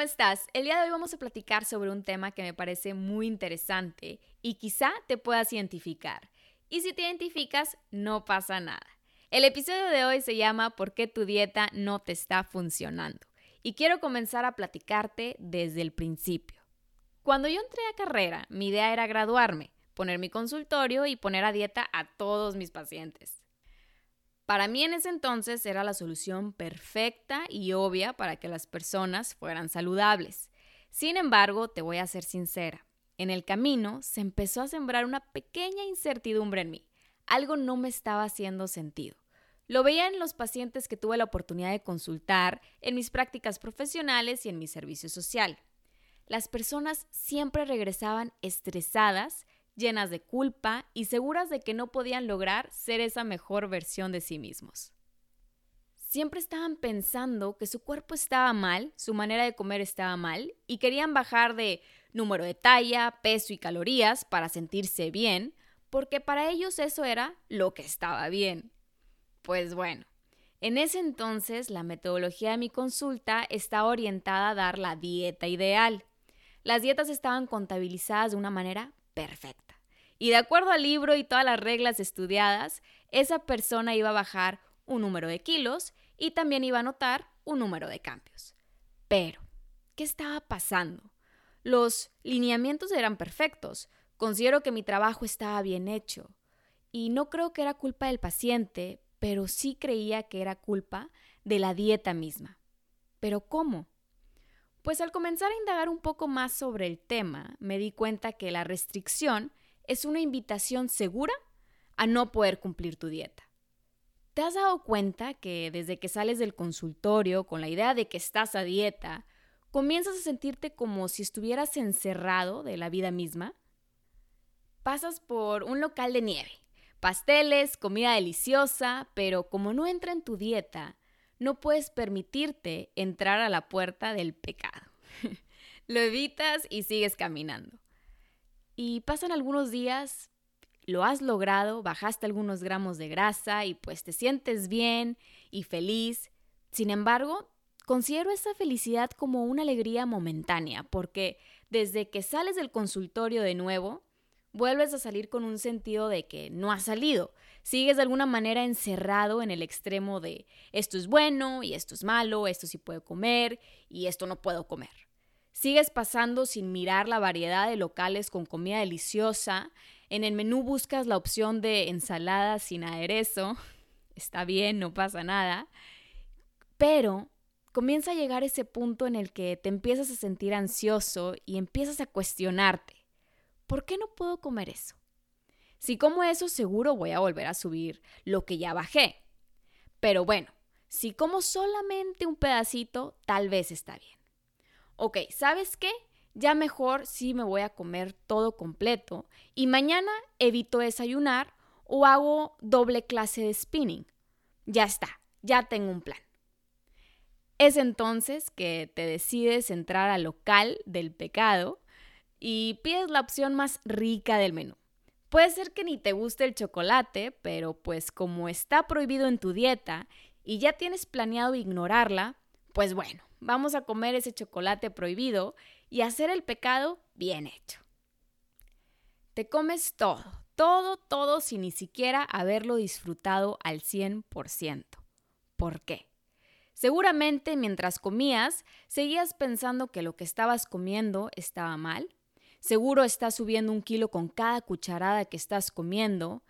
¿Cómo estás? El día de hoy vamos a platicar sobre un tema que me parece muy interesante y quizá te puedas identificar. Y si te identificas, no pasa nada. El episodio de hoy se llama ¿Por qué tu dieta no te está funcionando? Y quiero comenzar a platicarte desde el principio. Cuando yo entré a carrera, mi idea era graduarme, poner mi consultorio y poner a dieta a todos mis pacientes. Para mí en ese entonces era la solución perfecta y obvia para que las personas fueran saludables. Sin embargo, te voy a ser sincera, en el camino se empezó a sembrar una pequeña incertidumbre en mí. Algo no me estaba haciendo sentido. Lo veía en los pacientes que tuve la oportunidad de consultar, en mis prácticas profesionales y en mi servicio social. Las personas siempre regresaban estresadas llenas de culpa y seguras de que no podían lograr ser esa mejor versión de sí mismos. Siempre estaban pensando que su cuerpo estaba mal, su manera de comer estaba mal, y querían bajar de número de talla, peso y calorías para sentirse bien, porque para ellos eso era lo que estaba bien. Pues bueno, en ese entonces la metodología de mi consulta estaba orientada a dar la dieta ideal. Las dietas estaban contabilizadas de una manera perfecta. Y de acuerdo al libro y todas las reglas estudiadas, esa persona iba a bajar un número de kilos y también iba a notar un número de cambios. Pero, ¿qué estaba pasando? Los lineamientos eran perfectos. Considero que mi trabajo estaba bien hecho. Y no creo que era culpa del paciente, pero sí creía que era culpa de la dieta misma. ¿Pero cómo? Pues al comenzar a indagar un poco más sobre el tema, me di cuenta que la restricción es una invitación segura a no poder cumplir tu dieta. ¿Te has dado cuenta que desde que sales del consultorio con la idea de que estás a dieta, comienzas a sentirte como si estuvieras encerrado de la vida misma? Pasas por un local de nieve, pasteles, comida deliciosa, pero como no entra en tu dieta, no puedes permitirte entrar a la puerta del pecado. Lo evitas y sigues caminando. Y pasan algunos días, lo has logrado, bajaste algunos gramos de grasa y pues te sientes bien y feliz. Sin embargo, considero esa felicidad como una alegría momentánea, porque desde que sales del consultorio de nuevo, vuelves a salir con un sentido de que no has salido. Sigues de alguna manera encerrado en el extremo de esto es bueno y esto es malo, esto sí puedo comer y esto no puedo comer. Sigues pasando sin mirar la variedad de locales con comida deliciosa. En el menú buscas la opción de ensalada sin aderezo. Está bien, no pasa nada. Pero comienza a llegar ese punto en el que te empiezas a sentir ansioso y empiezas a cuestionarte. ¿Por qué no puedo comer eso? Si como eso, seguro voy a volver a subir lo que ya bajé. Pero bueno, si como solamente un pedacito, tal vez está bien ok, ¿sabes qué? Ya mejor sí me voy a comer todo completo y mañana evito desayunar o hago doble clase de spinning. Ya está, ya tengo un plan. Es entonces que te decides entrar al local del pecado y pides la opción más rica del menú. Puede ser que ni te guste el chocolate, pero pues como está prohibido en tu dieta y ya tienes planeado ignorarla, pues bueno, vamos a comer ese chocolate prohibido y hacer el pecado bien hecho. Te comes todo, todo, todo sin ni siquiera haberlo disfrutado al 100%. ¿Por qué? Seguramente mientras comías seguías pensando que lo que estabas comiendo estaba mal. Seguro estás subiendo un kilo con cada cucharada que estás comiendo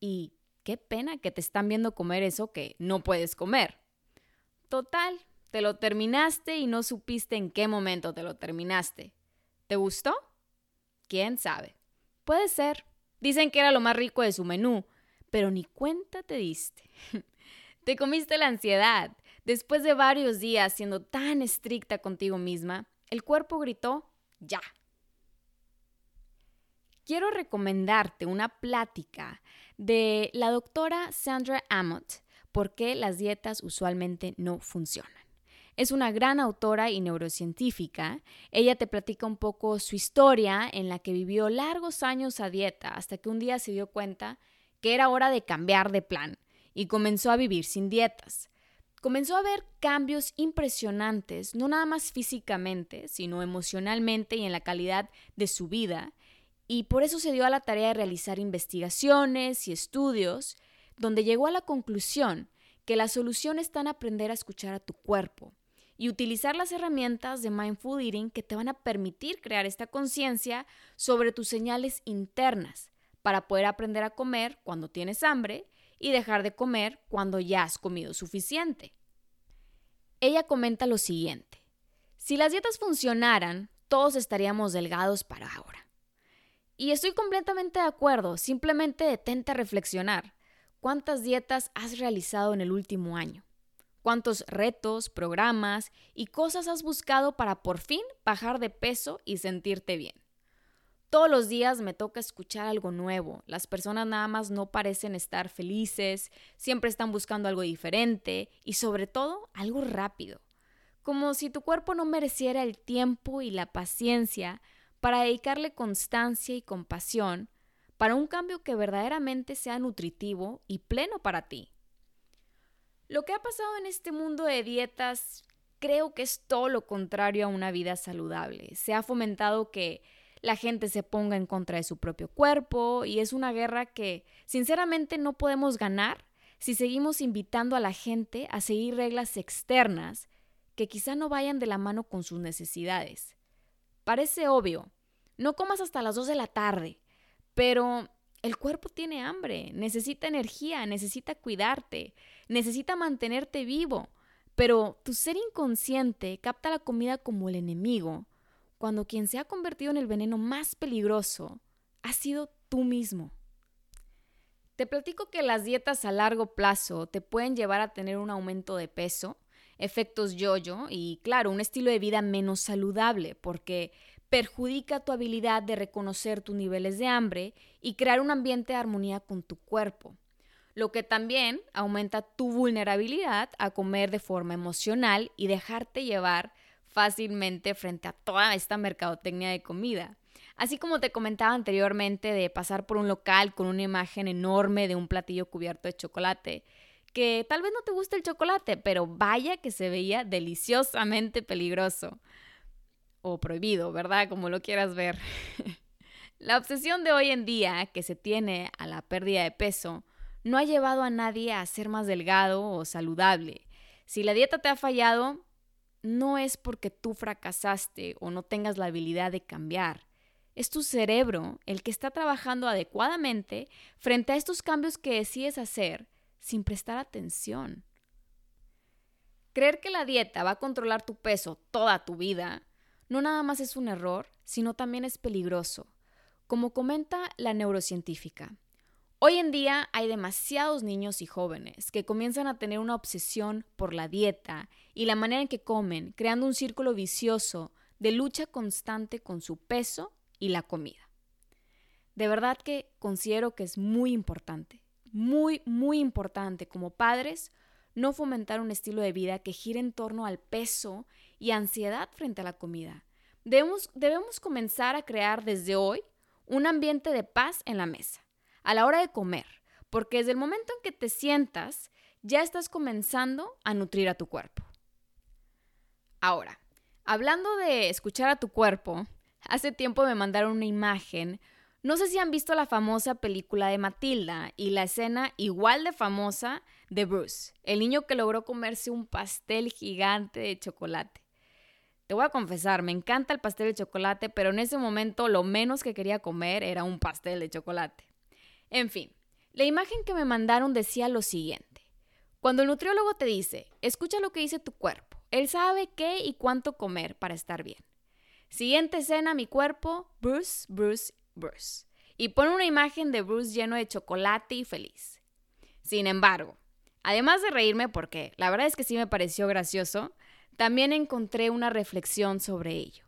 y qué pena que te están viendo comer eso que no puedes comer. Total, te lo terminaste y no supiste en qué momento te lo terminaste. ¿Te gustó? ¿Quién sabe? Puede ser. Dicen que era lo más rico de su menú, pero ni cuenta te diste. te comiste la ansiedad, Después de varios días siendo tan estricta contigo misma, el cuerpo gritó, ya. Quiero recomendarte una plática de la doctora Sandra Amott, por qué las dietas usualmente no funcionan. Es una gran autora y neurocientífica. Ella te platica un poco su historia en la que vivió largos años a dieta hasta que un día se dio cuenta que era hora de cambiar de plan y comenzó a vivir sin dietas. Comenzó a ver cambios impresionantes, no nada más físicamente, sino emocionalmente y en la calidad de su vida, y por eso se dio a la tarea de realizar investigaciones y estudios donde llegó a la conclusión que la solución está en aprender a escuchar a tu cuerpo y utilizar las herramientas de mindful eating que te van a permitir crear esta conciencia sobre tus señales internas para poder aprender a comer cuando tienes hambre y dejar de comer cuando ya has comido suficiente. Ella comenta lo siguiente, si las dietas funcionaran, todos estaríamos delgados para ahora. Y estoy completamente de acuerdo, simplemente detente a reflexionar. ¿Cuántas dietas has realizado en el último año? ¿Cuántos retos, programas y cosas has buscado para por fin bajar de peso y sentirte bien? Todos los días me toca escuchar algo nuevo. Las personas nada más no parecen estar felices, siempre están buscando algo diferente y sobre todo algo rápido. Como si tu cuerpo no mereciera el tiempo y la paciencia para dedicarle constancia y compasión para un cambio que verdaderamente sea nutritivo y pleno para ti. Lo que ha pasado en este mundo de dietas creo que es todo lo contrario a una vida saludable. Se ha fomentado que la gente se ponga en contra de su propio cuerpo y es una guerra que sinceramente no podemos ganar si seguimos invitando a la gente a seguir reglas externas que quizá no vayan de la mano con sus necesidades. Parece obvio, no comas hasta las 2 de la tarde, pero el cuerpo tiene hambre, necesita energía, necesita cuidarte, necesita mantenerte vivo, pero tu ser inconsciente capta la comida como el enemigo cuando quien se ha convertido en el veneno más peligroso ha sido tú mismo. Te platico que las dietas a largo plazo te pueden llevar a tener un aumento de peso, efectos yo-yo y, claro, un estilo de vida menos saludable, porque perjudica tu habilidad de reconocer tus niveles de hambre y crear un ambiente de armonía con tu cuerpo, lo que también aumenta tu vulnerabilidad a comer de forma emocional y dejarte llevar fácilmente frente a toda esta mercadotecnia de comida. Así como te comentaba anteriormente de pasar por un local con una imagen enorme de un platillo cubierto de chocolate, que tal vez no te guste el chocolate, pero vaya que se veía deliciosamente peligroso. O prohibido, ¿verdad? Como lo quieras ver. la obsesión de hoy en día que se tiene a la pérdida de peso no ha llevado a nadie a ser más delgado o saludable. Si la dieta te ha fallado, no es porque tú fracasaste o no tengas la habilidad de cambiar. Es tu cerebro el que está trabajando adecuadamente frente a estos cambios que decides hacer sin prestar atención. Creer que la dieta va a controlar tu peso toda tu vida no nada más es un error, sino también es peligroso, como comenta la neurocientífica. Hoy en día hay demasiados niños y jóvenes que comienzan a tener una obsesión por la dieta y la manera en que comen, creando un círculo vicioso de lucha constante con su peso y la comida. De verdad que considero que es muy importante, muy, muy importante como padres no fomentar un estilo de vida que gire en torno al peso y ansiedad frente a la comida. Debemos, debemos comenzar a crear desde hoy un ambiente de paz en la mesa a la hora de comer, porque desde el momento en que te sientas, ya estás comenzando a nutrir a tu cuerpo. Ahora, hablando de escuchar a tu cuerpo, hace tiempo me mandaron una imagen. No sé si han visto la famosa película de Matilda y la escena igual de famosa de Bruce, el niño que logró comerse un pastel gigante de chocolate. Te voy a confesar, me encanta el pastel de chocolate, pero en ese momento lo menos que quería comer era un pastel de chocolate. En fin, la imagen que me mandaron decía lo siguiente. Cuando el nutriólogo te dice, escucha lo que dice tu cuerpo, él sabe qué y cuánto comer para estar bien. Siguiente escena, mi cuerpo, Bruce, Bruce, Bruce. Y pone una imagen de Bruce lleno de chocolate y feliz. Sin embargo, Además de reírme, porque la verdad es que sí me pareció gracioso, también encontré una reflexión sobre ello.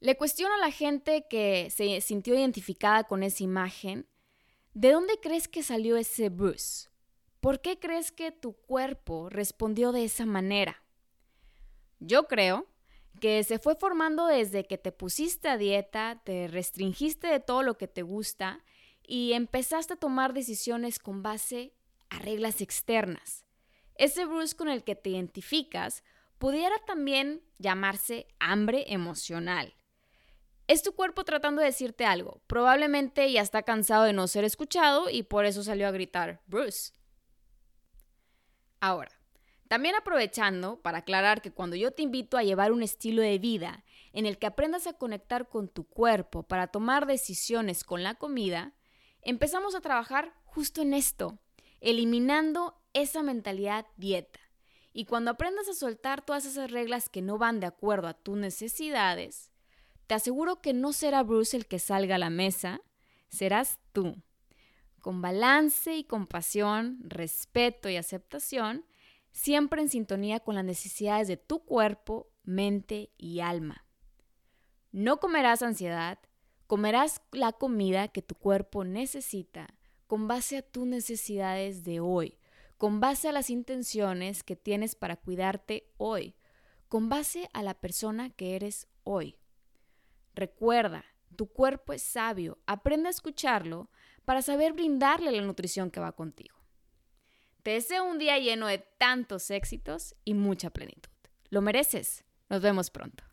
Le cuestiono a la gente que se sintió identificada con esa imagen, ¿de dónde crees que salió ese Bruce? ¿Por qué crees que tu cuerpo respondió de esa manera? Yo creo que se fue formando desde que te pusiste a dieta, te restringiste de todo lo que te gusta y empezaste a tomar decisiones con base a reglas externas. Ese Bruce con el que te identificas pudiera también llamarse hambre emocional. Es tu cuerpo tratando de decirte algo. Probablemente ya está cansado de no ser escuchado y por eso salió a gritar Bruce. Ahora, también aprovechando para aclarar que cuando yo te invito a llevar un estilo de vida en el que aprendas a conectar con tu cuerpo para tomar decisiones con la comida, empezamos a trabajar justo en esto, eliminando esa mentalidad dieta. Y cuando aprendas a soltar todas esas reglas que no van de acuerdo a tus necesidades, te aseguro que no será Bruce el que salga a la mesa, serás tú. Con balance y compasión, respeto y aceptación, siempre en sintonía con las necesidades de tu cuerpo, mente y alma. No comerás ansiedad, comerás la comida que tu cuerpo necesita con base a tus necesidades de hoy, con base a las intenciones que tienes para cuidarte hoy, con base a la persona que eres hoy. Recuerda, tu cuerpo es sabio, aprende a escucharlo para saber brindarle la nutrición que va contigo. Te deseo un día lleno de tantos éxitos y mucha plenitud. Lo mereces. Nos vemos pronto.